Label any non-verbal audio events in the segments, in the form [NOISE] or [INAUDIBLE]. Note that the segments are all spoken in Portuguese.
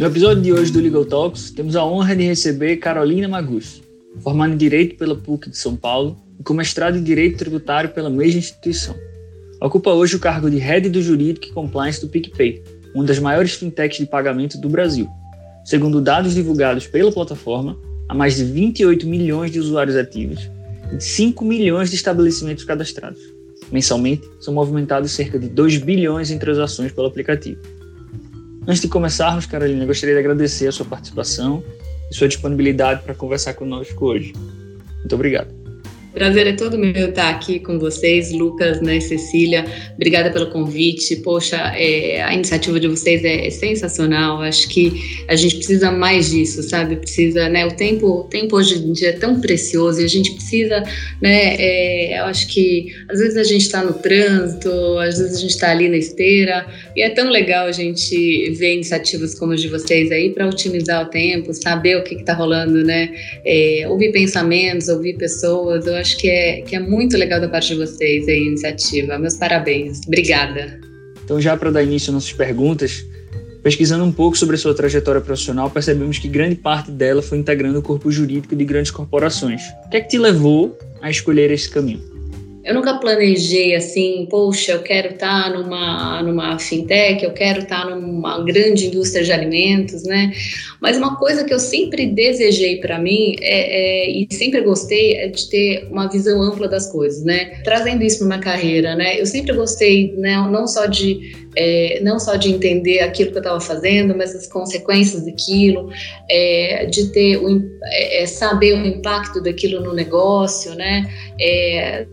No episódio de hoje do Legal Talks, temos a honra de receber Carolina Magus, formada em Direito pela PUC de São Paulo e com mestrado em Direito Tributário pela mesma instituição. Ocupa hoje o cargo de Head do Jurídico e Compliance do PicPay, uma das maiores fintechs de pagamento do Brasil. Segundo dados divulgados pela plataforma, há mais de 28 milhões de usuários ativos e 5 milhões de estabelecimentos cadastrados. Mensalmente, são movimentados cerca de 2 bilhões em transações pelo aplicativo. Antes de começarmos, Carolina, gostaria de agradecer a sua participação e sua disponibilidade para conversar conosco hoje. Muito obrigado. Prazer é todo meu estar aqui com vocês, Lucas, né, Cecília. Obrigada pelo convite. Poxa, é, a iniciativa de vocês é, é, sensacional. Acho que a gente precisa mais disso, sabe? Precisa, né? O tempo, o tempo hoje em dia é tão precioso e a gente precisa, né? É, eu acho que às vezes a gente está no trânsito, às vezes a gente está ali na esteira e é tão legal a gente ver iniciativas como as de vocês aí para otimizar o tempo, saber o que está rolando, né? É, ouvir pensamentos, ouvir pessoas. Eu acho que é, que é muito legal da parte de vocês a iniciativa. Meus parabéns. Obrigada. Então, já para dar início às nossas perguntas, pesquisando um pouco sobre a sua trajetória profissional, percebemos que grande parte dela foi integrando o corpo jurídico de grandes corporações. O que é que te levou a escolher esse caminho? Eu nunca planejei assim, poxa, eu quero estar tá numa, numa fintech, eu quero estar tá numa grande indústria de alimentos, né? Mas uma coisa que eu sempre desejei para mim é, é, e sempre gostei é de ter uma visão ampla das coisas, né? Trazendo isso para uma carreira, né? Eu sempre gostei, né? Não só de é, não só de entender aquilo que eu estava fazendo, mas as consequências daquilo, é, de ter o, é, é saber o impacto daquilo no negócio, né? É,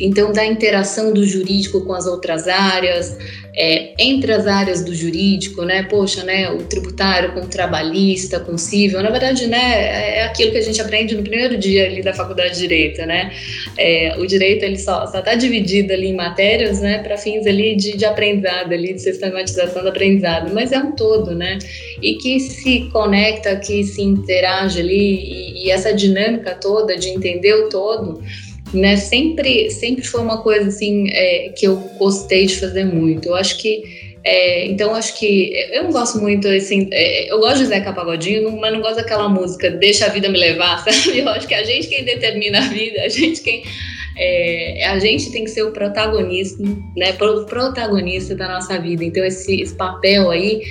então, da interação do jurídico com as outras áreas, é, entre as áreas do jurídico, né? Poxa, né? O tributário com o trabalhista, com o civil, na verdade, né? É aquilo que a gente aprende no primeiro dia ali da faculdade de direito, né? É, o direito ele só está dividido ali em matérias, né? Para fins ali de, de aprendizado, ali de sistematização do aprendizado, mas é um todo, né? E que se conecta, que se interage ali e, e essa dinâmica toda de entender o todo né? Sempre, sempre foi uma coisa assim é, que eu gostei de fazer muito. Eu acho que é, então acho que eu não gosto muito assim, é, eu gosto de Zeca Pagodinho, mas não gosto daquela música Deixa a vida me levar, [LAUGHS] sabe? Eu acho que a gente quem determina a vida, a gente quem é, a gente tem que ser o protagonista, né? O protagonista da nossa vida. Então esse, esse papel aí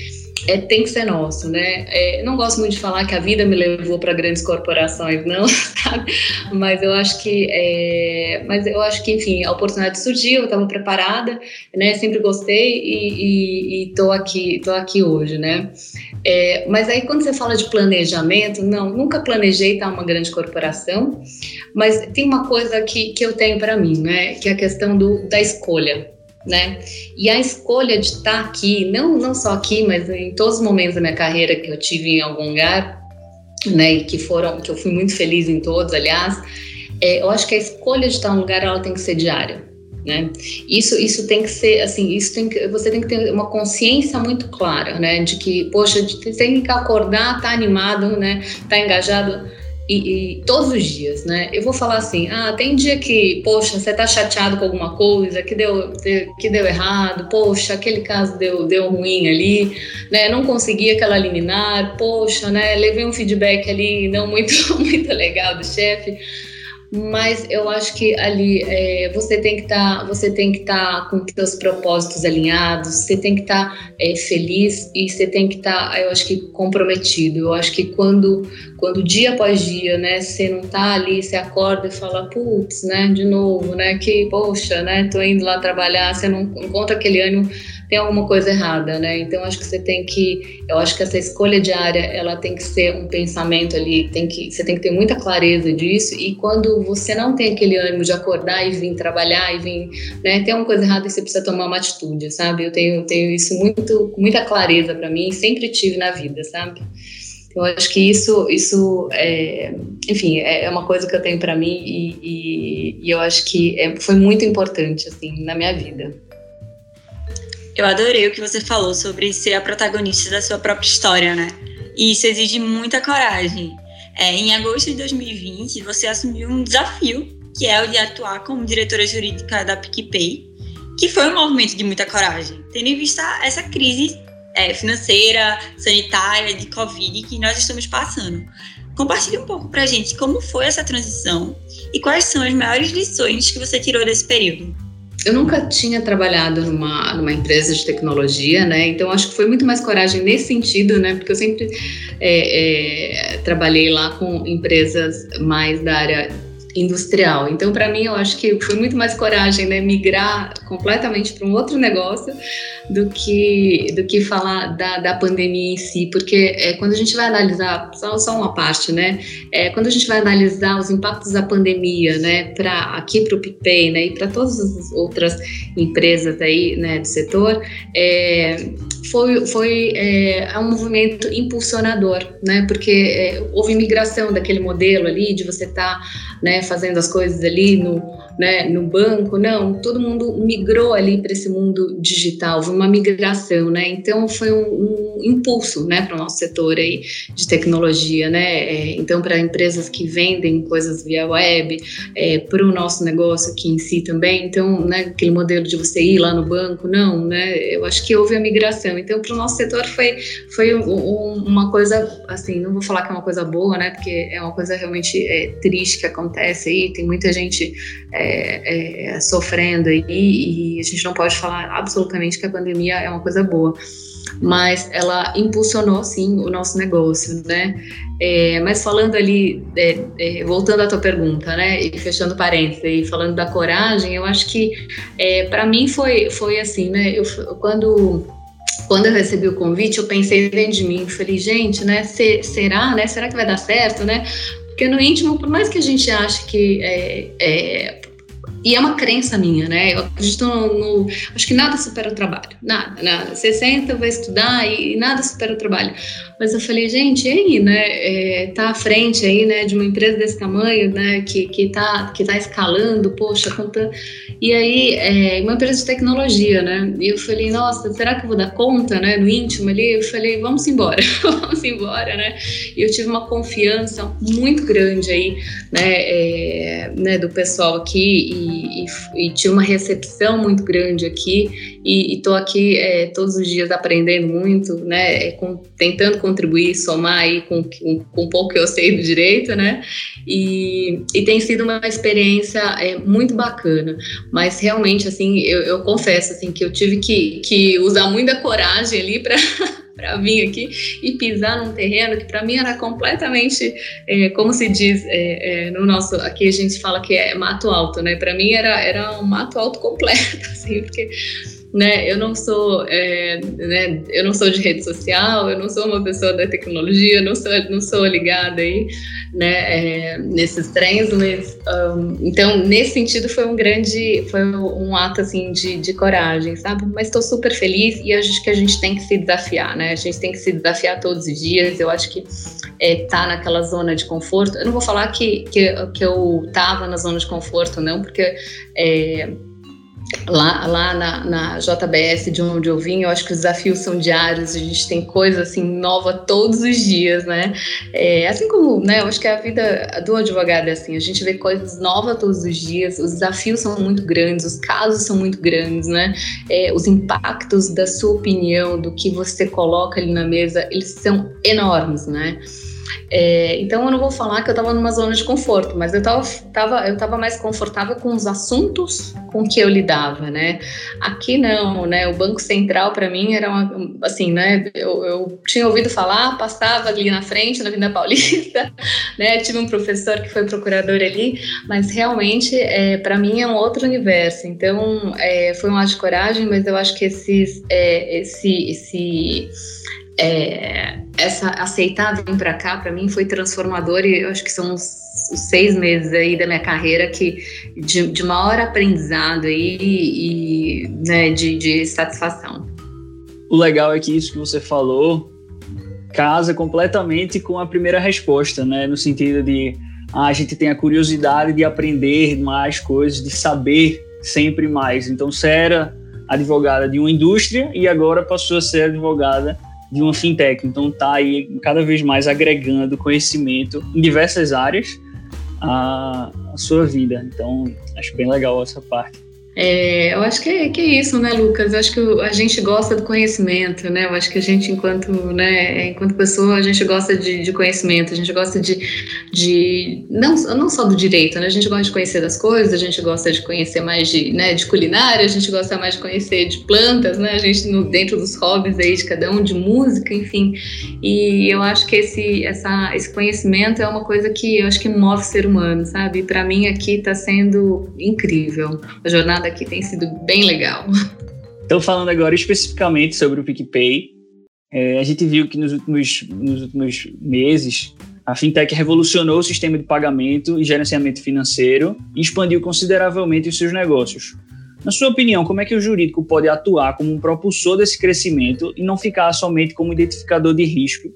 é, tem que ser nosso, né? É, não gosto muito de falar que a vida me levou para grandes corporações, não, [LAUGHS] sabe? Mas eu acho que, é, mas eu acho que, enfim, a oportunidade surgiu, eu estava preparada, né? Sempre gostei e, estou aqui, tô aqui hoje, né? É, mas aí quando você fala de planejamento, não, nunca planejei estar uma grande corporação, mas tem uma coisa que, que eu tenho para mim, né? Que é a questão do, da escolha né? E a escolha de estar aqui, não, não só aqui, mas em todos os momentos da minha carreira que eu tive em algum lugar, né? E que foram, que eu fui muito feliz em todos, aliás, é, eu acho que a escolha de estar em um lugar ela tem que ser diária. Né? Isso, isso tem que ser assim, isso tem que, você tem que ter uma consciência muito clara, né? De que, poxa, tem que acordar, tá animado, né? Tá engajado e, e, todos os dias, né? Eu vou falar assim, ah, tem dia que, poxa, você tá chateado com alguma coisa, que deu, que deu errado, poxa, aquele caso deu, deu ruim ali, né? Não consegui aquela liminar, poxa, né? Levei um feedback ali não muito, [LAUGHS] muito legal do chefe mas eu acho que ali é, você tem que estar tá, você tem que estar tá com seus propósitos alinhados você tem que estar tá, é, feliz e você tem que estar tá, eu acho que comprometido. Eu acho que quando quando dia após dia né você não tá ali você acorda e fala putz né de novo né que poxa né tô indo lá trabalhar você não encontra aquele ânimo tem alguma coisa errada, né? Então acho que você tem que, eu acho que essa escolha diária, ela tem que ser um pensamento ali, tem que, você tem que ter muita clareza disso. E quando você não tem aquele ânimo de acordar e vir trabalhar e vir, né? Tem uma coisa errada e você precisa tomar uma atitude, sabe? Eu tenho, tenho isso muito, muita clareza para mim, sempre tive na vida, sabe? Eu acho que isso, isso é, enfim, é, é uma coisa que eu tenho para mim e, e, e, eu acho que é, foi muito importante assim na minha vida. Eu adorei o que você falou sobre ser a protagonista da sua própria história, né? E isso exige muita coragem. É, em agosto de 2020, você assumiu um desafio, que é o de atuar como diretora jurídica da PicPay, que foi um movimento de muita coragem, tendo em vista essa crise é, financeira, sanitária, de Covid que nós estamos passando. Compartilhe um pouco para a gente como foi essa transição e quais são as maiores lições que você tirou desse período. Eu nunca tinha trabalhado numa, numa empresa de tecnologia, né? Então acho que foi muito mais coragem nesse sentido, né? Porque eu sempre é, é, trabalhei lá com empresas mais da área industrial. Então, para mim, eu acho que foi muito mais coragem, né, migrar completamente para um outro negócio do que do que falar da, da pandemia em si, porque é, quando a gente vai analisar só, só uma parte, né, é, quando a gente vai analisar os impactos da pandemia, né, para aqui para o PicPay, né, e para todas as outras empresas aí, né, do setor, é, foi foi é, é um movimento impulsionador, né, porque é, houve migração daquele modelo ali de você estar, tá, né, fazendo as coisas ali no, né, no banco, não, todo mundo migrou ali para esse mundo digital, foi uma migração, né, então foi um, um impulso, né, para o nosso setor aí de tecnologia, né, é, então para empresas que vendem coisas via web, é, para o nosso negócio aqui em si também, então, né, aquele modelo de você ir lá no banco, não, né, eu acho que houve a migração, então para o nosso setor foi, foi um, uma coisa, assim, não vou falar que é uma coisa boa, né, porque é uma coisa realmente é, triste que acontece, aí, tem muita gente é, é, sofrendo aí e a gente não pode falar absolutamente que a pandemia é uma coisa boa, mas ela impulsionou sim o nosso negócio, né? É, mas falando ali, é, é, voltando à tua pergunta, né, e fechando parênteses, e falando da coragem, eu acho que é, para mim foi, foi assim, né, eu, quando quando eu recebi o convite, eu pensei dentro de mim, falei, gente, né, se, será, né, será que vai dar certo, né? Porque no íntimo, por mais que a gente ache que é, é e é uma crença minha, né? Eu acredito no, no, Acho que nada supera o trabalho. Nada, nada. Você senta, vai estudar e, e nada supera o trabalho. Mas eu falei, gente, e aí, né? É, tá à frente aí, né, de uma empresa desse tamanho, né? Que, que, tá, que tá escalando, poxa, contando. E aí, é, uma empresa de tecnologia, né? E eu falei, nossa, será que eu vou dar conta, né? No íntimo ali, eu falei, vamos embora, [LAUGHS] vamos embora, né? E eu tive uma confiança muito grande aí, né? É, né do pessoal aqui e e, e, tinha uma recepção muito grande aqui e estou aqui é, todos os dias aprendendo muito, né, é, com, tentando contribuir, somar aí com, com, com pouco que eu sei do direito, né, e, e tem sido uma experiência é, muito bacana, mas realmente, assim, eu, eu confesso, assim, que eu tive que, que usar muita coragem ali para [LAUGHS] para vir aqui e pisar num terreno que para mim era completamente, é, como se diz é, é, no nosso, aqui a gente fala que é mato alto, né? Para mim era, era um mato alto completo, [LAUGHS] assim, porque né? Eu não sou, é, né? Eu não sou de rede social, eu não sou uma pessoa da tecnologia, não sou, não sou ligada aí, né? É, nesses trens, mas um, então nesse sentido foi um grande, foi um ato assim de, de coragem, sabe? Mas estou super feliz e acho que a gente tem que se desafiar, né? A gente tem que se desafiar todos os dias. Eu acho que é, tá naquela zona de conforto. Eu não vou falar que que, que eu tava na zona de conforto, não, porque é, lá, lá na, na, JBS, de onde eu vim, eu acho que os desafios são diários, a gente tem coisa assim nova todos os dias, né? É, assim como, né, eu acho que a vida do advogado é assim, a gente vê coisas novas todos os dias, os desafios são muito grandes, os casos são muito grandes, né? É, os impactos da sua opinião, do que você coloca ali na mesa, eles são enormes, né? É, então eu não vou falar que eu estava numa zona de conforto, mas eu estava tava, eu tava mais confortável com os assuntos com que eu lidava, né? Aqui não, né? O Banco Central para mim era uma, assim, né? Eu, eu, tinha ouvido falar, passava ali na frente, na Vinda Paulista, [LAUGHS] né? Tive um professor que foi procurador ali, mas realmente é, para mim é um outro universo. Então é, foi um ato de coragem, mas eu acho que esses, é, esse, esse é, essa aceitar vir para cá para mim foi transformador e eu acho que são os, seis meses aí da minha carreira que de, de maior aprendizado aí e, né, de, de satisfação. O legal é que isso que você falou casa completamente com a primeira resposta, né, no sentido de ah, a gente tem a curiosidade de aprender mais coisas, de saber sempre mais. Então você era advogada de uma indústria e agora passou a ser advogada de uma fintech. Então tá aí cada vez mais agregando conhecimento em diversas áreas à, à sua vida. Então acho bem legal essa parte. É, eu acho que é, que é isso, né, Lucas? Eu acho que a gente gosta do conhecimento, né? Eu acho que a gente, enquanto, né, enquanto pessoa, a gente gosta de, de conhecimento, a gente gosta de, de não, não só do direito, né? A gente gosta de conhecer das coisas, a gente gosta de conhecer mais de, né, de culinária, a gente gosta mais de conhecer de plantas, né? A gente no, dentro dos hobbies aí de cada um, de música, enfim. E eu acho que esse, essa, esse conhecimento é uma coisa que eu acho que move o ser humano, sabe? E para mim aqui está sendo incrível. A jornada jornada aqui tem sido bem legal. Então, falando agora especificamente sobre o PicPay, é, a gente viu que nos últimos, nos últimos meses a fintech revolucionou o sistema de pagamento e gerenciamento financeiro e expandiu consideravelmente os seus negócios. Na sua opinião, como é que o jurídico pode atuar como um propulsor desse crescimento e não ficar somente como identificador de riscos,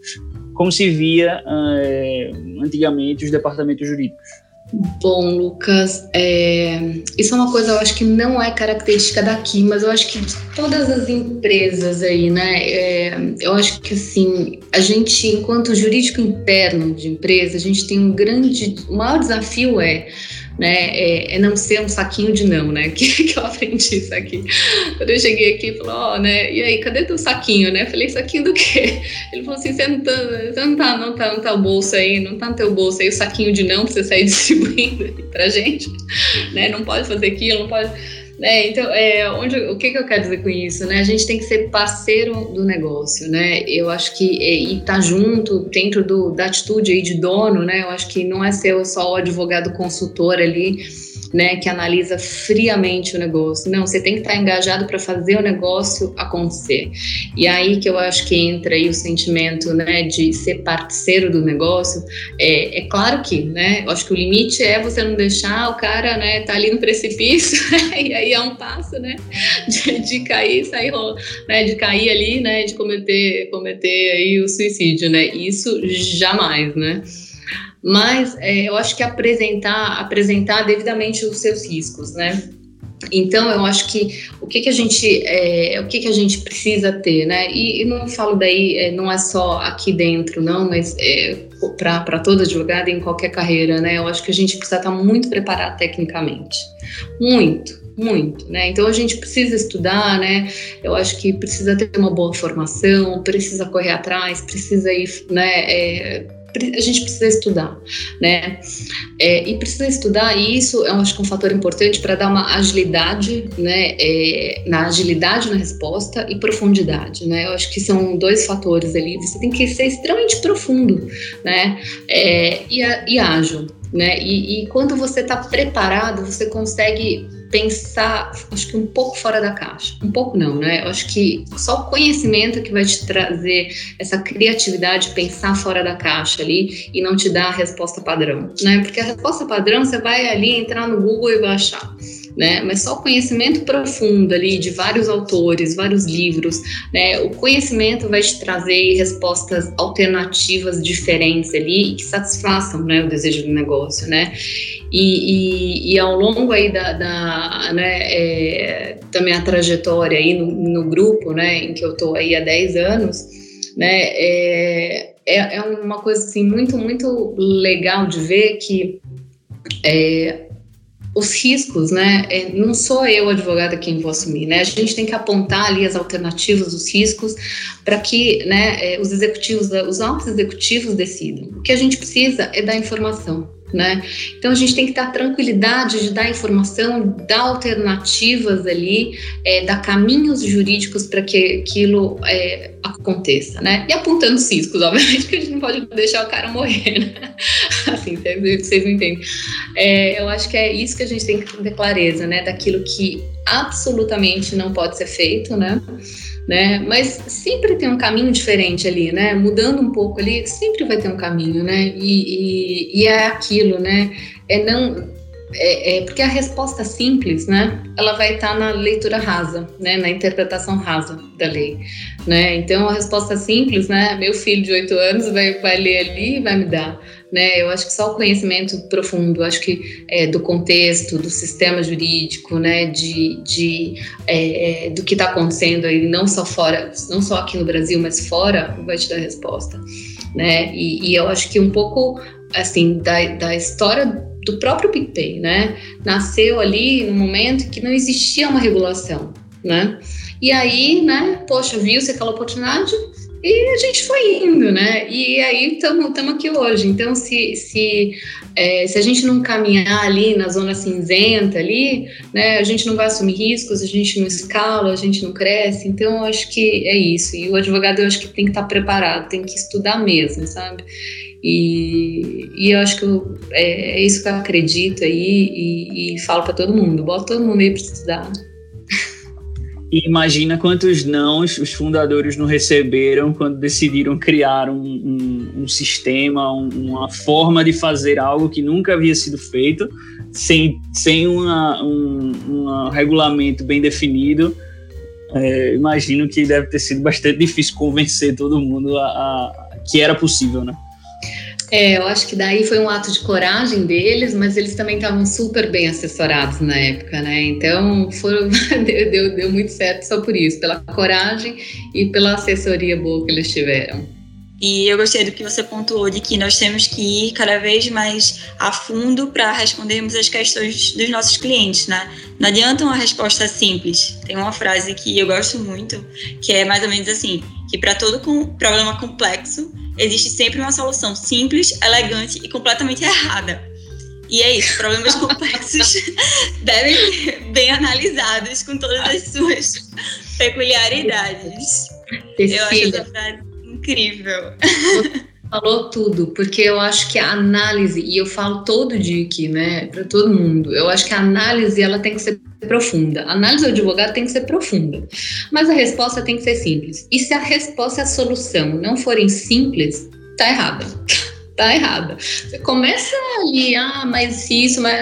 como se via é, antigamente os departamentos jurídicos? Bom, Lucas, é, isso é uma coisa eu acho que não é característica daqui, mas eu acho que de todas as empresas aí, né? É, eu acho que assim, a gente, enquanto jurídico interno de empresa, a gente tem um grande. O maior desafio é né? É, é, não ser um saquinho de não, né? [LAUGHS] Que, que eu aprendi isso aqui. Quando eu cheguei aqui, falou, ó, oh, né? E aí, cadê teu saquinho, né? falei, saquinho do quê? Ele falou assim, você não tá, você não tá, não tá, não tá o bolso aí, não tá no teu bolso aí o saquinho de não pra você sair [LAUGHS] distribuindo pra gente, né? Não pode fazer aquilo, não pode né? Então, é, onde, o que, que eu quero dizer com isso? Né? A gente tem que ser parceiro do negócio, né? Eu acho que e estar tá junto dentro do, da atitude aí de dono, né? Eu acho que não é ser só o advogado consultor ali né, que analisa friamente o negócio. Não, você tem que estar engajado para fazer o negócio acontecer. E aí que eu acho que entra aí o sentimento, né, de ser parceiro do negócio. É, é claro que, né, eu acho que o limite é você não deixar o cara, né, tá ali no precipício [LAUGHS] e aí é um passo, né, de, de cair, sair, né, de cair ali, né, de cometer, cometer aí o suicídio, né. Isso jamais, né mas é, eu acho que apresentar, apresentar devidamente os seus riscos, né? Então, eu acho que o que, que a gente é, o que, que a gente precisa ter, né? E, e não falo daí, é, não é só aqui dentro, não, mas é, para toda advogada em qualquer carreira, né? Eu acho que a gente precisa estar muito preparado tecnicamente, muito, muito, né? Então a gente precisa estudar, né? Eu acho que precisa ter uma boa formação, precisa correr atrás, precisa ir, né? É, a gente precisa estudar, né? É, e precisa estudar, e isso eu acho que é um fator importante para dar uma agilidade, né? É, na agilidade na resposta e profundidade, né? Eu acho que são dois fatores ali. Você tem que ser extremamente profundo, né? É, e, e ágil, né? E, e quando você está preparado, você consegue pensar, acho que um pouco fora da caixa. Um pouco não, né? Eu acho que só o conhecimento que vai te trazer essa criatividade, pensar fora da caixa ali e não te dar a resposta padrão, né? Porque a resposta padrão você vai ali entrar no Google e vai achar né? Mas só o conhecimento profundo ali de vários autores, vários livros, né? O conhecimento vai te trazer respostas alternativas diferentes ali que satisfaçam, né, o desejo do negócio, né? E, e, e ao longo aí da, da, né, é, da minha trajetória aí no, no, grupo, né, em que eu tô aí há 10 anos, né, é, é, é uma coisa assim muito, muito legal de ver que é, os riscos, né? É, não sou eu, advogada, quem vou assumir, né? A gente tem que apontar ali as alternativas, os riscos, para que né, é, os executivos, os altos executivos decidam. O que a gente precisa é dar informação né? Então a gente tem que dar tranquilidade de dar informação, dar alternativas ali, é, dar caminhos jurídicos para que aquilo é, aconteça, né? E apontando os riscos, [LAUGHS] obviamente, que a gente não pode deixar o cara morrer, né? [LAUGHS] Assim, vocês entendem. É, eu acho que é isso que a gente tem que ter clareza, né? Daquilo que absolutamente não pode ser feito, né? Né? Mas sempre tem um caminho diferente ali, né? Mudando um pouco ali, sempre vai ter um caminho, né? E, e, e é aquilo, né? É não é, é, porque a resposta simples, né? Ela vai estar tá na leitura rasa, né? Na interpretação rasa da lei, né? Então a resposta simples, né? Meu filho de oito anos vai, vai ler ali e vai me dar né? Eu acho que só o conhecimento profundo, acho que é, do contexto, do sistema jurídico, né? De, de é, é do que está acontecendo aí, não só fora, não só aqui no Brasil, mas fora, vai te dar resposta, né? E, e eu acho que um pouco assim da, da história do próprio PicPay, né? Nasceu ali no momento que não existia uma regulação, né? E aí, né, poxa, viu-se aquela oportunidade, e a gente foi indo, né? E aí estamos aqui hoje. Então, se, se, é, se a gente não caminhar ali na zona cinzenta ali, né, a gente não vai assumir riscos, a gente não escala, a gente não cresce. Então, eu acho que é isso. E o advogado, eu acho que tem que estar preparado, tem que estudar mesmo, sabe? E, e eu acho que eu, é, é, isso que eu acredito aí e, e falo para todo mundo: bota todo mundo aí para estudar. [LAUGHS] E imagina quantos não os fundadores não receberam quando decidiram criar um, um, um sistema, um, uma forma de fazer algo que nunca havia sido feito, sem, sem uma, um, regulamento bem definido. É, imagino que deve ter sido bastante difícil convencer todo mundo a, a que era possível, né? É, eu acho que daí foi um ato de coragem deles, mas eles também estavam super bem assessorados na época, né? Então foram, [LAUGHS] deu, deu, deu muito certo só por isso, pela coragem e pela assessoria boa que eles tiveram. E eu gostei do que você pontuou de que nós temos que ir cada vez mais a fundo para respondermos as questões dos nossos clientes, né? Não adianta uma resposta simples. Tem uma frase que eu gosto muito, que é mais ou menos assim: que para todo problema complexo existe sempre uma solução simples, elegante e completamente errada. E é isso, problemas [LAUGHS] complexos [LAUGHS] devem ser bem analisados com todas as suas peculiaridades. Eu acho essa frase incrível. [LAUGHS] Falou tudo, porque eu acho que a análise, e eu falo todo dia aqui, né, para todo mundo, eu acho que a análise ela tem que ser profunda. A análise do advogado tem que ser profunda, mas a resposta tem que ser simples. E se a resposta e a solução não forem simples, tá errada [LAUGHS] tá errada. Você começa ali, ah, mas isso, mas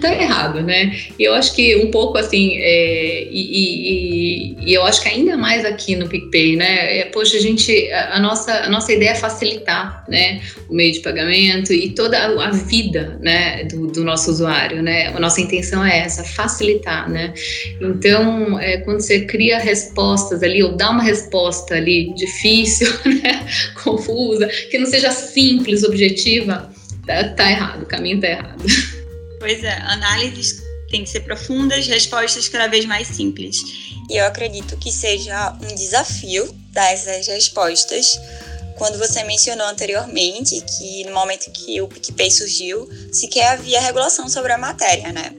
tá errado, né? E eu acho que um pouco assim, é, e, e, e, eu acho que ainda mais aqui no PicPay, né? É, poxa, a gente, a, a, nossa, a nossa ideia é facilitar, né? O meio de pagamento e toda a, a vida, né? Do, do, nosso usuário, né? A nossa intenção é essa, facilitar, né? Então, é, quando você cria respostas ali, ou dá uma resposta ali difícil, [LAUGHS] né? Confusa, que não seja simples, objetiva, tá, tá errado, o caminho tá errado. Pois é, análises têm que ser profundas, respostas cada vez mais simples. E eu acredito que seja um desafio dar essas respostas. Quando você mencionou anteriormente que no momento que o PicPay surgiu, sequer havia regulação sobre a matéria, né?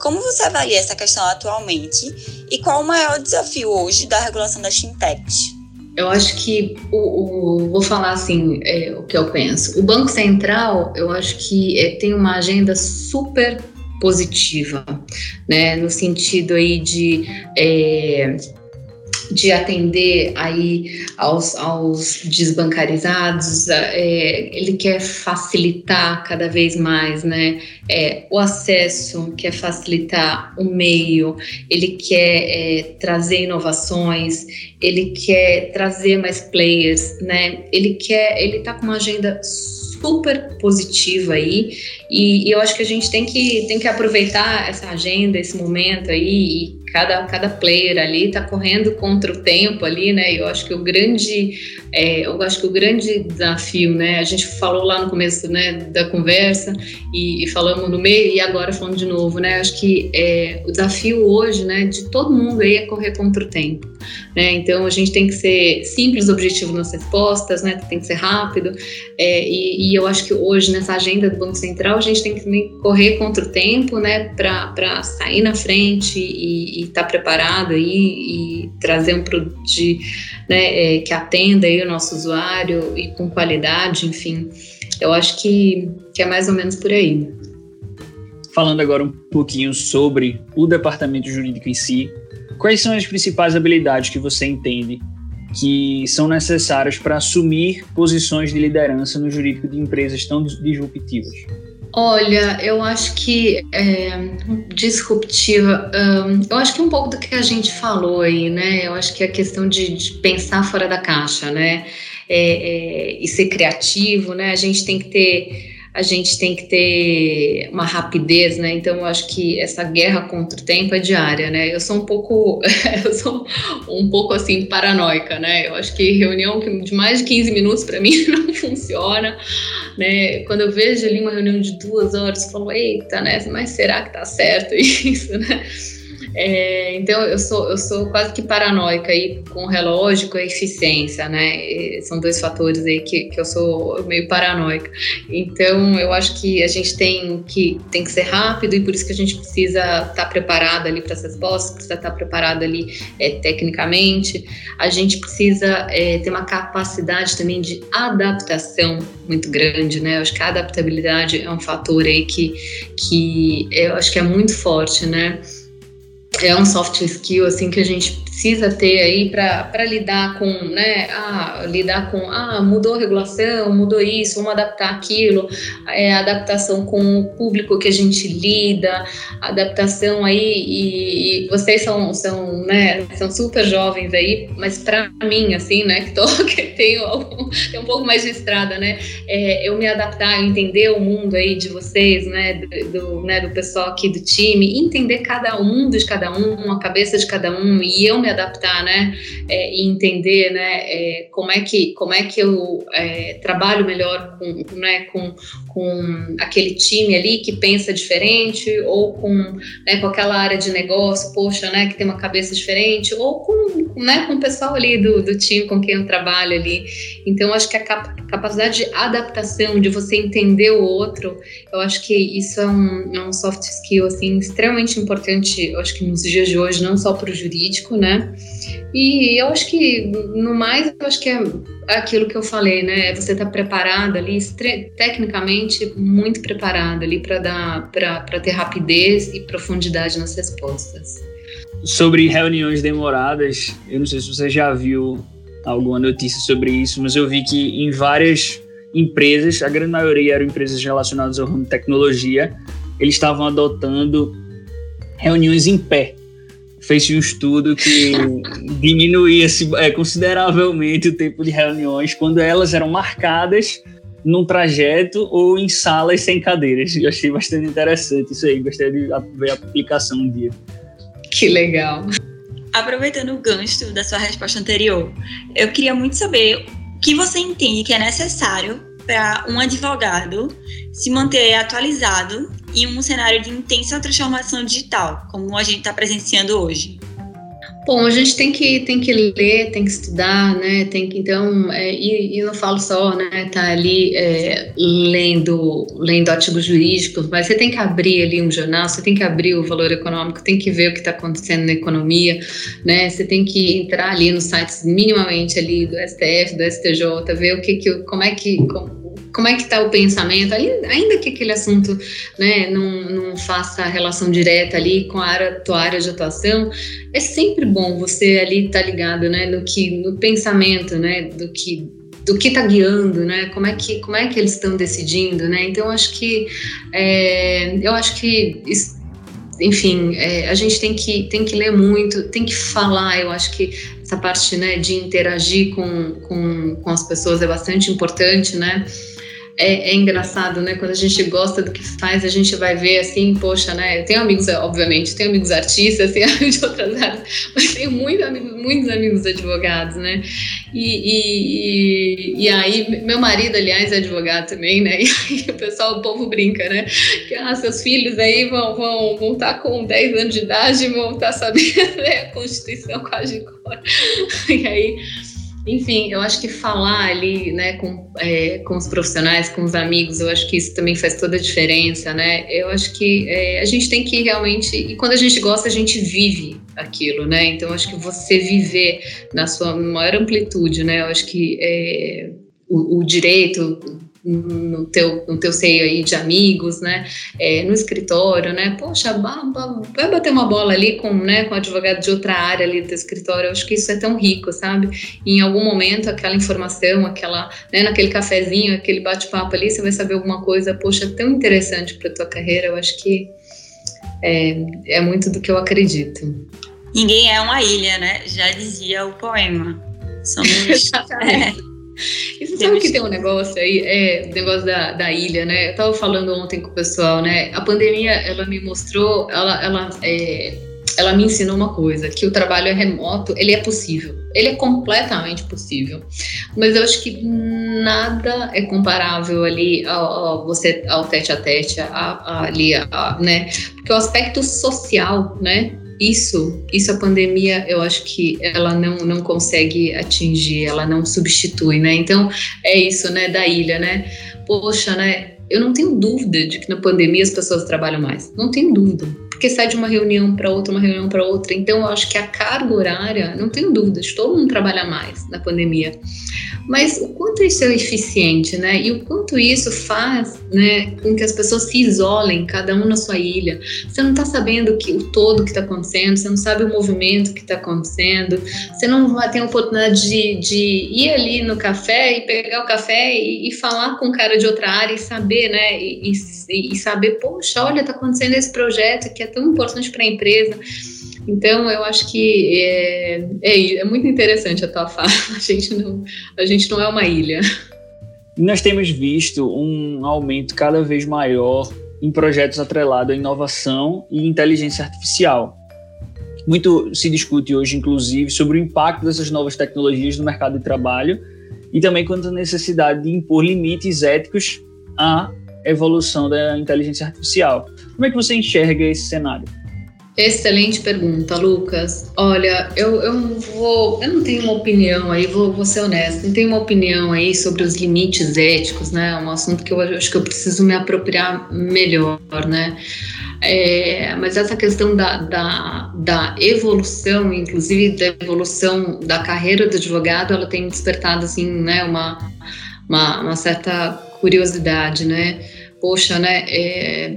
Como você avalia essa questão atualmente e qual o maior desafio hoje da regulação das fintechs? Eu acho que o, o vou falar assim é, o que eu penso. O Banco Central, eu acho que é, tem uma agenda super positiva, né, no sentido aí de é, de atender aí aos, aos desbancarizados, é, ele quer facilitar cada vez mais, né, é, o acesso, quer facilitar o meio, ele quer é, trazer inovações, ele quer trazer mais players, né, ele quer, ele tá com uma agenda super positiva aí e, e, eu acho que a gente tem que, tem que aproveitar essa agenda, esse momento aí cada, cada player ali está correndo contra o tempo ali, né? Eu acho que o grande, é, eu acho que o grande desafio, né? A gente falou lá no começo, né, da conversa e, e falamos no meio e agora falando de novo, né? Acho que é, o desafio hoje, né, de todo mundo aí é correr contra o tempo, né? Então a gente tem que ser simples, objetivo nas respostas, né? Tem que ser rápido é, e, e, eu acho que hoje nessa agenda do Banco Central a gente tem que correr contra o tempo, né? Para sair na frente e, e estar tá preparado aí e trazer um produto de, né, é, que atenda aí o nosso usuário e com qualidade, enfim. Eu acho que, que é mais ou menos por aí. Falando agora um pouquinho sobre o departamento jurídico em si, quais são as principais habilidades que você entende que são necessárias para assumir posições de liderança no jurídico de empresas tão disruptivas? Olha, eu acho que é, disruptiva, um, eu acho que um pouco do que a gente falou aí, né? Eu acho que é a questão de, de pensar fora da caixa, né? É, é, e ser criativo, né? A gente tem que ter a gente tem que ter uma rapidez, né? Então eu acho que essa guerra contra o tempo é diária, né? Eu sou um pouco, [LAUGHS] eu sou um pouco assim paranoica, né? Eu acho que reunião de mais de 15 minutos para [LAUGHS] mim não funciona, né? Quando eu vejo ali uma reunião de duas horas, eu falo, eita, né? Mas será que tá certo [LAUGHS] isso, né? É, então eu sou, eu sou quase que paranoica aí com o relógio, com a eficiência, né? E são dois fatores aí que, que eu sou meio paranoica. Então eu acho que a gente tem que, tem que ser rápido e por isso que a gente precisa estar tá preparado ali para as respostas, precisa estar tá preparado ali é, tecnicamente. A gente precisa é, ter uma capacidade também de adaptação muito grande, né? Eu acho que a adaptabilidade é um fator aí que, que eu acho que é muito forte, né? É um soft skill assim que a gente precisa ter aí para lidar com, né, ah, lidar com, ah, mudou a regulação, mudou isso, vamos adaptar aquilo, é, adaptação com o público que a gente lida, adaptação aí, e, e vocês são, são, né, são super jovens aí, mas para mim, assim, né, que, tô, [LAUGHS] que tenho, algum, tenho um pouco mais de estrada, né, é, eu me adaptar, entender o mundo aí de vocês, né, do, né, do pessoal aqui do time, entender cada um, de cada um, a cabeça de cada um, e eu me adaptar, né, é, e entender, né, é, como é que como é que eu é, trabalho melhor com, né, com, com aquele time ali que pensa diferente ou com, né, com aquela área de negócio, poxa, né, que tem uma cabeça diferente ou com, né, com o pessoal ali do, do time com quem eu trabalho ali. Então, acho que a capacidade de adaptação, de você entender o outro, eu acho que isso é um, é um soft skill assim extremamente importante. Eu acho que nos dias de hoje, não só para o jurídico, né, e eu acho que, no mais, eu acho que é aquilo que eu falei, né? É você tá preparada ali, tecnicamente muito preparada ali para dar para ter rapidez e profundidade nas respostas. Sobre reuniões demoradas, eu não sei se você já viu alguma notícia sobre isso, mas eu vi que em várias empresas, a grande maioria eram empresas relacionadas ao ramo de tecnologia, eles estavam adotando reuniões em pé fez um estudo que [LAUGHS] diminuía é, consideravelmente o tempo de reuniões quando elas eram marcadas num trajeto ou em salas sem cadeiras. Eu achei bastante interessante isso aí, gostaria de ver a aplicação um dia. Que legal. Aproveitando o gancho da sua resposta anterior, eu queria muito saber o que você entende que é necessário para um advogado se manter atualizado em um cenário de intensa transformação digital, como a gente está presenciando hoje? Bom, a gente tem que, tem que ler, tem que estudar, né? Tem que, então, é, e, e não falo só, né? Tá ali é, lendo, lendo artigos jurídicos, mas você tem que abrir ali um jornal, você tem que abrir o valor econômico, tem que ver o que está acontecendo na economia, né? Você tem que entrar ali nos sites minimamente ali do STF, do STJ, ver o que, que como é que como, como é que está o pensamento, ainda que aquele assunto né, não, não faça relação direta ali com a área, tua área de atuação, é sempre bom você ali estar tá ligado né, no, que, no pensamento né, do que do que está guiando, né? Como é que como é que eles estão decidindo, né? Então acho que é, eu acho que enfim, é, a gente tem que, tem que ler muito, tem que falar. Eu acho que essa parte né, de interagir com, com, com as pessoas é bastante importante, né? É, é, engraçado, né? Quando a gente gosta do que faz, a gente vai ver assim, poxa, né? Eu tenho amigos, obviamente, tenho amigos artistas, [LAUGHS] tenho amigos de outras áreas, mas tenho muito amigos, muitos amigos advogados, né? E, e, e, aí, meu marido, aliás, é advogado também, né? [LAUGHS] E aí o pessoal, o povo brinca, né? Que ah, seus filhos aí vão, vão, vão estar tá com 10 anos de idade e vão estar tá sabendo [LAUGHS] né, a Constituição quase cor. E aí enfim, eu acho que falar ali, né, com, é, com os profissionais, com os amigos, eu acho que isso também faz toda a diferença, né? Eu acho que é, a gente tem que realmente, e quando a gente gosta, a gente vive aquilo, né? Então, eu acho que você viver na sua maior amplitude, né? Eu acho que é, o, o direito no teu, no teu seio aí de amigos, né, é, no escritório, né, poxa, vai bater uma bola ali com, né, com um advogado de outra área ali do teu escritório, eu acho que isso é tão rico, sabe, e em algum momento aquela informação, aquela, né, naquele cafezinho, aquele bate-papo ali, você vai saber alguma coisa, poxa, tão interessante para tua carreira, eu acho que é, é muito do que eu acredito. Ninguém é uma ilha, né, já dizia o poema. Somos... [LAUGHS] É E você sabe que tem um negócio aí, é, o negócio da, da ilha, né? Eu tava falando ontem com o pessoal, né? A pandemia, ela me mostrou, ela, ela, é, ela me ensinou uma coisa, que o trabalho é remoto, ele é possível. Ele é completamente possível. Mas eu acho que nada é comparável ali ao, ao você ao tete a tete, a, a, ali, a, né? Porque o aspecto social, né? Isso, isso a pandemia, eu acho que ela não, não consegue atingir, ela não substitui, né? Então, é isso, né, da ilha, né? Poxa, né? Eu não tenho dúvida de que na pandemia as pessoas trabalham mais. Não tenho dúvida porque sai de uma reunião para outra, uma reunião para outra. Então, eu acho que a carga horária, não tenho dúvidas, todo mundo trabalha mais na pandemia. Mas o quanto isso é eficiente, né? E o quanto isso faz, né, com que as pessoas se isolem, cada um na sua ilha. Você não está sabendo que o todo que está acontecendo, você não sabe o movimento que está acontecendo, você não ter a oportunidade de, de, ir ali no café e pegar o café e, e falar com um cara de outra área e saber, né? E, e, e saber, poxa, olha, está acontecendo esse projeto que é tão importante para a empresa. Então, eu acho que é, é, é, muito interessante a tua fala. [LAUGHS] A gente, não, a gente não é uma ilha. Nós temos visto um aumento cada vez maior em projetos atrelados à inovação e inteligência artificial. Muito se discute hoje, inclusive, sobre o impacto dessas novas tecnologias no mercado de trabalho e também quanto à necessidade de impor limites éticos à evolução da inteligência artificial. Como é que você enxerga esse cenário? Excelente pergunta, Lucas. Olha, eu, eu vou, eu não tenho uma opinião aí, vou, vou ser honesta, não tenho uma opinião aí sobre os limites éticos, né? É um assunto que eu acho que eu preciso me apropriar melhor, né? É, mas essa questão da, da, da, evolução, inclusive da evolução da carreira do advogado, ela tem despertado assim, né, uma, uma, uma certa curiosidade, né? Poxa, né? É,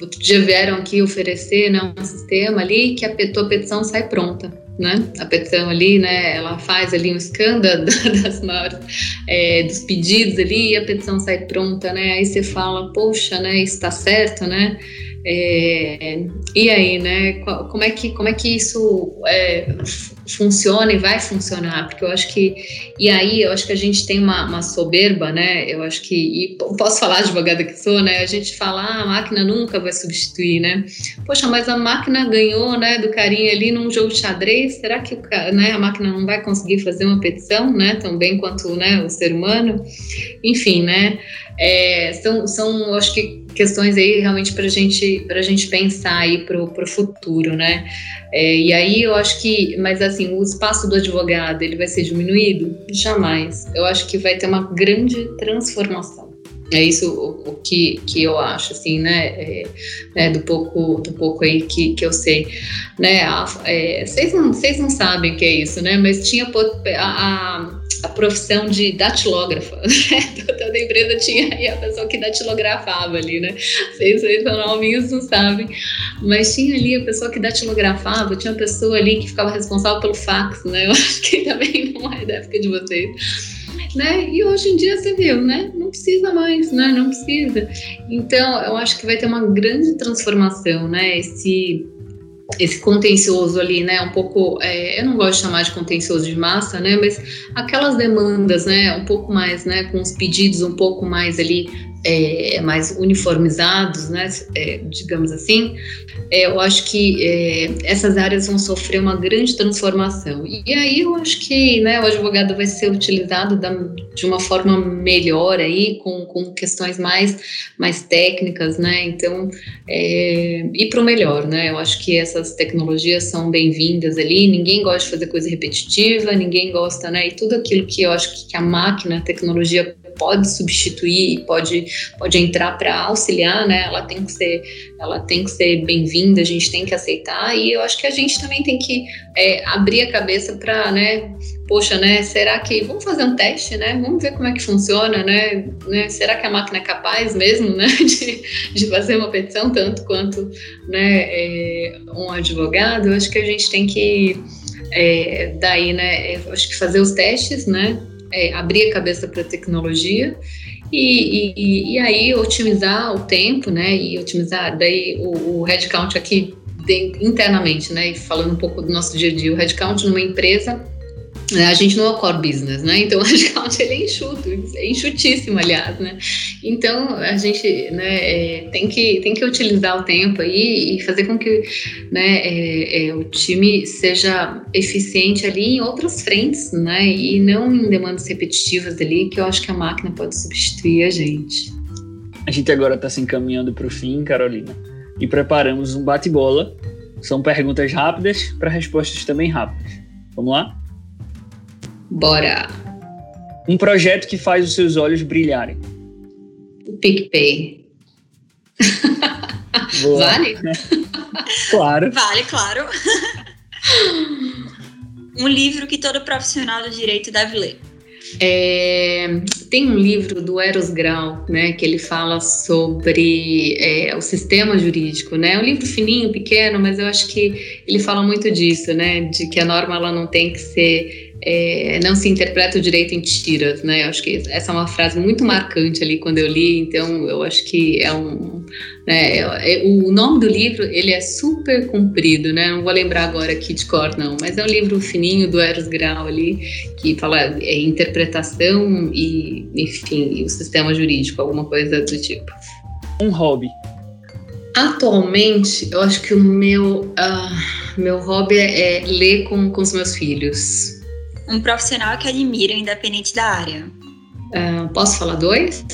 outro dia vieram aqui oferecer né, um sistema ali que a tua petição sai pronta. Né? A petição ali, né, ela faz ali um escândalo [LAUGHS] das maiores, é, dos pedidos ali e a petição sai pronta, né? Aí você fala, poxa, né, está certo, né? É, e aí, né? Como é que, como é que isso é, funciona e vai funcionar? Porque eu acho que e aí eu acho que a gente tem uma, uma soberba, né? Eu acho que e posso falar advogada que sou, né? A gente fala ah, a máquina nunca vai substituir, né? Poxa, mas a máquina ganhou, né? Do carinha ali num jogo de xadrez. Será que o, né, a máquina não vai conseguir fazer uma petição, né? Tão bem quanto né, o ser humano? Enfim, né? É, são, são, acho que questões aí realmente para gente, a gente pensar aí para o futuro, né? É, e aí eu acho que, mas assim, o espaço do advogado ele vai ser diminuído? Jamais. Eu acho que vai ter uma grande transformação. É isso o, o que, que eu acho, assim, né? É, né do pouco do pouco aí que, que eu sei, né? É, vocês, não, vocês não sabem o que é isso, né? Mas tinha a, a a profissão de datilógrafa. [LAUGHS] Né? Toda empresa tinha aí a pessoa que datilografava ali, né? Vocês, vocês são novinhos, não sabem. Mas tinha ali a pessoa que datilografava, tinha a pessoa ali que ficava responsável pelo fax, né? Eu [LAUGHS] acho que também não é da época de vocês. Né? E hoje em dia você viu, né? Não precisa mais, né? Não precisa. Então, eu acho que vai ter uma grande transformação, né? Esse esse contencioso ali, né, um pouco, é, eu não gosto de chamar de contencioso de massa, né, mas aquelas demandas, né, um pouco mais, né, com os pedidos um pouco mais ali é, mais uniformizados, né, é, digamos assim, é, eu acho que é, essas áreas vão sofrer uma grande transformação. E, e, aí eu acho que né, o advogado vai ser utilizado da, de uma forma melhor aí, com, com questões mais, mais técnicas, né? Então, é, e para o melhor, né? Eu acho que essas tecnologias são bem-vindas ali. Ninguém gosta de fazer coisa repetitiva, ninguém gosta, né? E tudo aquilo que eu acho que a máquina, a tecnologia pode substituir, pode, pode entrar para auxiliar, né? Ela tem que ser, ela tem que ser bem-vinda, a gente tem que aceitar e eu acho que a gente também tem que é, abrir a cabeça para, né? Poxa, né? Será que vamos fazer um teste, né? Vamos ver como é que funciona, né? né? Será que a máquina é capaz mesmo, né? [LAUGHS] De, de fazer uma petição tanto quanto, né? É, um advogado? Eu acho que a gente tem que é, daí, né? Acho que fazer os testes, né? É, abrir a cabeça para a tecnologia e, e, e, aí otimizar o tempo, né? E otimizar daí o, o headcount aqui internamente, né? E falando um pouco do nosso dia a dia, o headcount numa empresa a gente não é o core business, né? Então, [LAUGHS] o headcount ele é enxuto, é enxutíssimo, aliás, né? Então, a gente né, é, tem, que, tem que utilizar o tempo aí e fazer com que né, é, é, o time seja eficiente ali em outras frentes, né? E não em demandas repetitivas ali, que eu acho que a máquina pode substituir a gente. A gente agora está se encaminhando para o fim, Carolina, e preparamos um bate-bola. São perguntas rápidas para respostas também rápidas. Vamos lá? Bora! Um projeto que faz os seus olhos brilharem. O PicPay. vale? [LAUGHS] claro. Vale, claro. um livro que todo profissional do direito deve ler. É, tem um livro do Eros Grau, né, que ele fala sobre é, o sistema jurídico, né, é um livro fininho, pequeno, mas eu acho que ele fala muito disso, né, de que a norma ela não tem que ser é, não se interpreta o direito em tiras, né? Eu acho que essa é uma frase muito marcante ali quando eu li, então eu acho que é um. Né, é, o nome do livro ele é super comprido, né? Não vou lembrar agora aqui de cor, não, mas é um livro fininho do Eros Grau ali, que fala é, interpretação e, enfim, o sistema jurídico, alguma coisa do tipo. Um hobby. Atualmente, eu acho que o meu, uh, meu hobby é, é ler com, com os meus filhos um profissional que admira, independente da área? Uh, posso falar dois?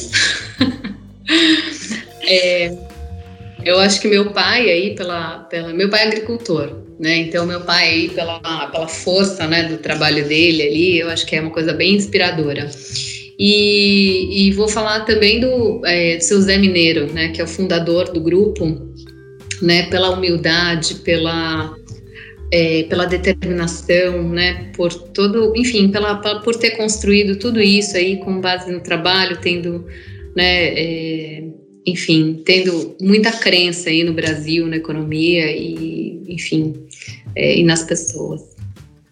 [LAUGHS] é, eu acho que meu pai aí pela, pela meu pai é agricultor, né? Então meu pai aí pela, pela força, né, do trabalho dele ali, eu acho que é uma coisa bem inspiradora. E, e vou falar também do, é, do seu Zé Mineiro, né, que é o fundador do grupo, né, pela humildade, pela é, pela determinação, né, por todo, enfim, pela, por ter construído tudo isso aí com base no trabalho, tendo, né, é, enfim, tendo muita crença aí no Brasil, na economia e, enfim, é, e nas pessoas.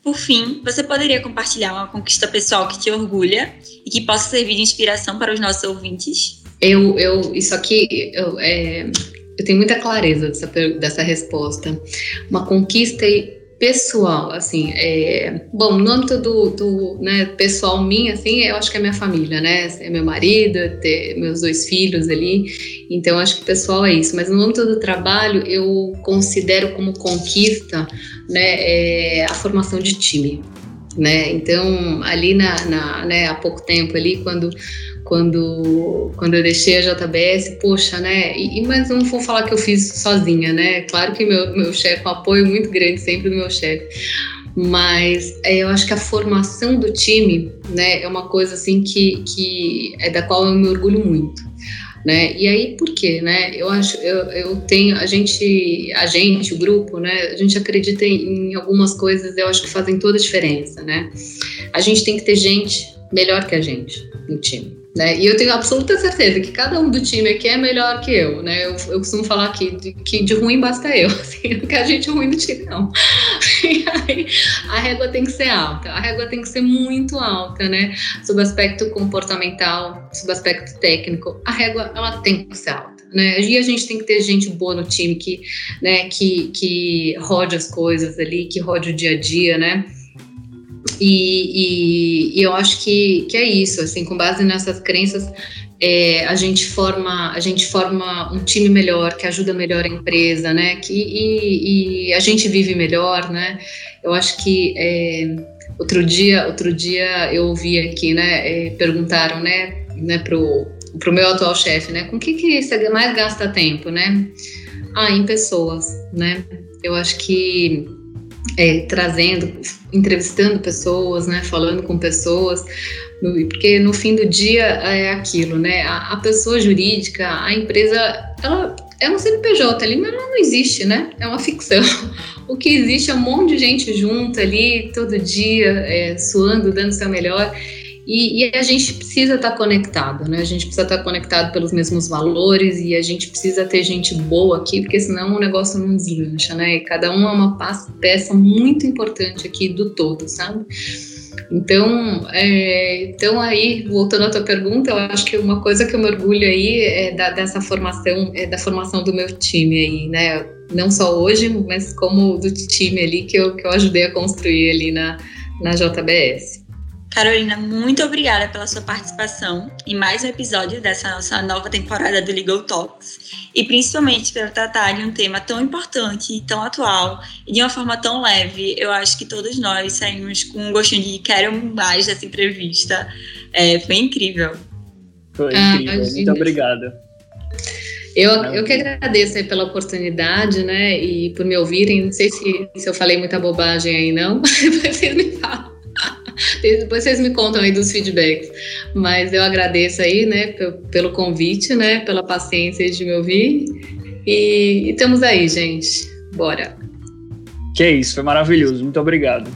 Por fim, você poderia compartilhar uma conquista pessoal que te orgulha e que possa servir de inspiração para os nossos ouvintes? Eu, eu isso aqui, eu, é, eu tenho muita clareza dessa, dessa resposta. Uma conquista pessoal, assim, é, bom, no âmbito do, do né, pessoal minha, assim, eu acho que é minha família, né, é meu marido, é meus dois filhos ali, então acho que pessoal é isso, mas no âmbito do trabalho eu considero como conquista, né, é, a formação de time, né, então ali na, na né, há pouco tempo ali, quando quando, quando eu deixei a JBS, poxa, né? E, mas não vou falar que eu fiz sozinha, né? Claro que meu, meu chefe, um apoio muito grande sempre do meu chefe. Mas é, eu acho que a formação do time, né, é uma coisa assim que, que é da qual eu me orgulho muito. Né? E aí por quê, né? Eu acho, eu, eu tenho, a gente, a gente, o grupo, né? A gente acredita em, em algumas coisas, eu acho que fazem toda a diferença, né? A gente tem que ter gente melhor que a gente no time. Né? E eu tenho absoluta certeza que cada um do time aqui é melhor que eu, né? Eu, eu costumo falar aqui de, que de ruim basta eu, [LAUGHS] assim, que a gente ruim do time não. [LAUGHS] E aí, a régua tem que ser alta, a régua tem que ser muito alta, né? Sob aspecto comportamental, sob aspecto técnico, a régua ela tem que ser alta. Né? E a gente tem que ter gente boa no time que, né, que, que rode as coisas ali, que rode o dia a dia, né? E, e, e, eu acho que, que é isso, assim, com base nessas crenças, é, a gente forma a gente forma um time melhor, que ajuda melhor a empresa, né? Que, e, e a gente vive melhor, né? Eu acho que é, outro dia outro dia eu ouvi aqui, né? É, perguntaram, né? Né? Pro pro meu atual chefe, né? Com que que você mais gasta tempo, né? Ah, em pessoas, né? Eu acho que é, trazendo, entrevistando pessoas, né, falando com pessoas, porque no fim do dia é aquilo, né, a, a pessoa jurídica, a empresa, ela é um CNPJ ali, mas ela não existe, né, é uma ficção. [LAUGHS] O que existe é um monte de gente junto ali, todo dia, é, suando, dando seu melhor, e, e, a gente precisa estar tá conectado, né? A gente precisa estar tá conectado pelos mesmos valores e a gente precisa ter gente boa aqui, porque senão o negócio não deslancha, né? E cada um é uma peça muito importante aqui do todo, sabe? Então, é, então aí, voltando à tua pergunta, eu acho que uma coisa que eu me orgulho aí é da, dessa formação, é da formação do meu time aí, né? Não só hoje, mas como do time ali que eu, que eu ajudei a construir ali na, na JBS. Carolina, muito obrigada pela sua participação em mais um episódio dessa nossa nova temporada do Legal Talks e principalmente por tratar de um tema tão importante, tão atual e de uma forma tão leve. Eu acho que todos nós saímos com um gostinho de quero mais dessa entrevista. É, foi incrível. Foi incrível. Ah, muito obrigada. Eu, eu que agradeço pela oportunidade, né, e por me ouvirem. Não sei se, se eu falei muita bobagem aí, não, [LAUGHS] mas vocês me falam. Depois vocês me contam aí dos feedbacks. Mas eu agradeço aí, né, pelo convite, né, pela paciência de me ouvir. E, e estamos aí, gente. Bora. Que isso, foi maravilhoso. Muito obrigado.